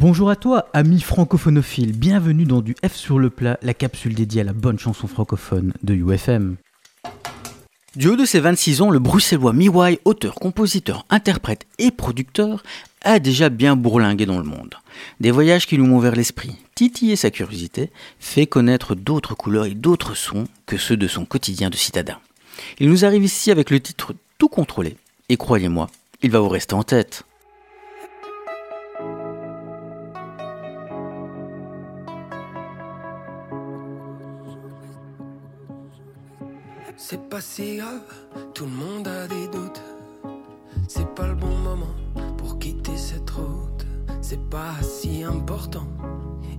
Bonjour à toi, ami francophonophile, bienvenue dans du F sur le plat, la capsule dédiée à la bonne chanson francophone de UFM. Du haut de ses 26 ans, le bruxellois Miwai, auteur, compositeur, interprète et producteur, a déjà bien bourlingué dans le monde. Des voyages qui lui ont ouvert l'esprit, titillé sa curiosité, fait connaître d'autres couleurs et d'autres sons que ceux de son quotidien de citadin. Il nous arrive ici avec le titre Tout contrôlé, et croyez-moi, il va vous rester en tête. C'est pas si grave, tout le monde a des doutes. C'est pas le bon moment pour quitter cette route. C'est pas si important.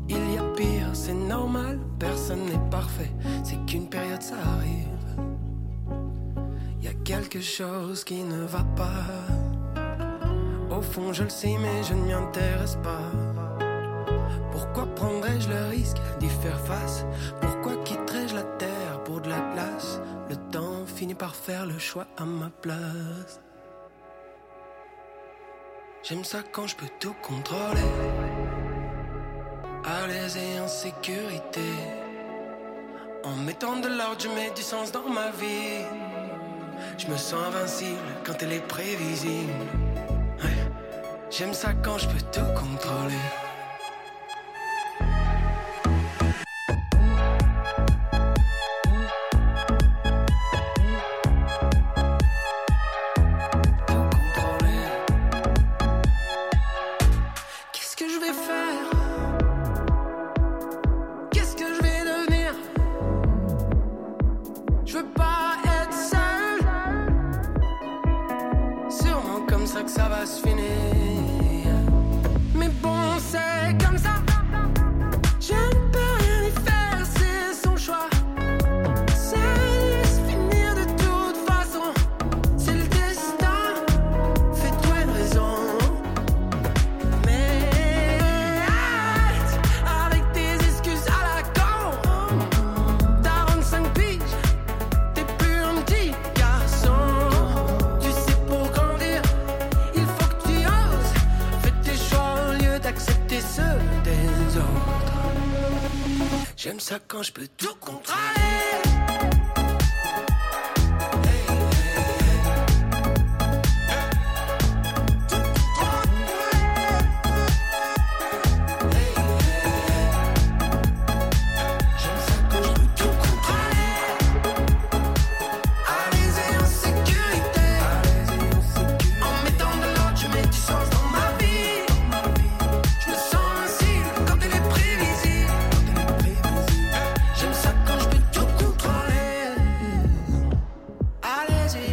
Il y a pire, c'est normal, personne n'est parfait. C'est qu'une période, ça arrive. Y a quelque chose qui ne va pas. Au fond, je le sais, mais je ne m'y intéresse pas. Pourquoi prendrais-je le risque d'y faire face? Par faire le choix à ma place. J'aime ça quand je peux tout contrôler. À l'aise et en sécurité. En mettant de l'ordre, je mets du sens dans ma vie. Je me sens invincible quand elle est prévisible. J'aime ça quand je peux tout contrôler. Quand je peux tout contrôler.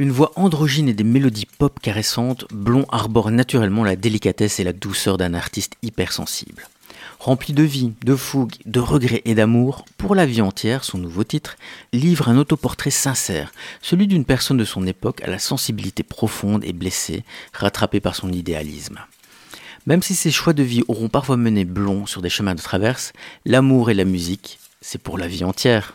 Une voix androgyne et des mélodies pop caressantes, Blond arbore naturellement la délicatesse et la douceur d'un artiste hypersensible. Rempli de vie, de fougue, de regrets et d'amour, Pour la vie entière, son nouveau titre, livre un autoportrait sincère, celui d'une personne de son époque à la sensibilité profonde et blessée, rattrapée par son idéalisme. Même si ses choix de vie auront parfois mené Blond sur des chemins de traverse, l'amour et la musique, c'est pour la vie entière.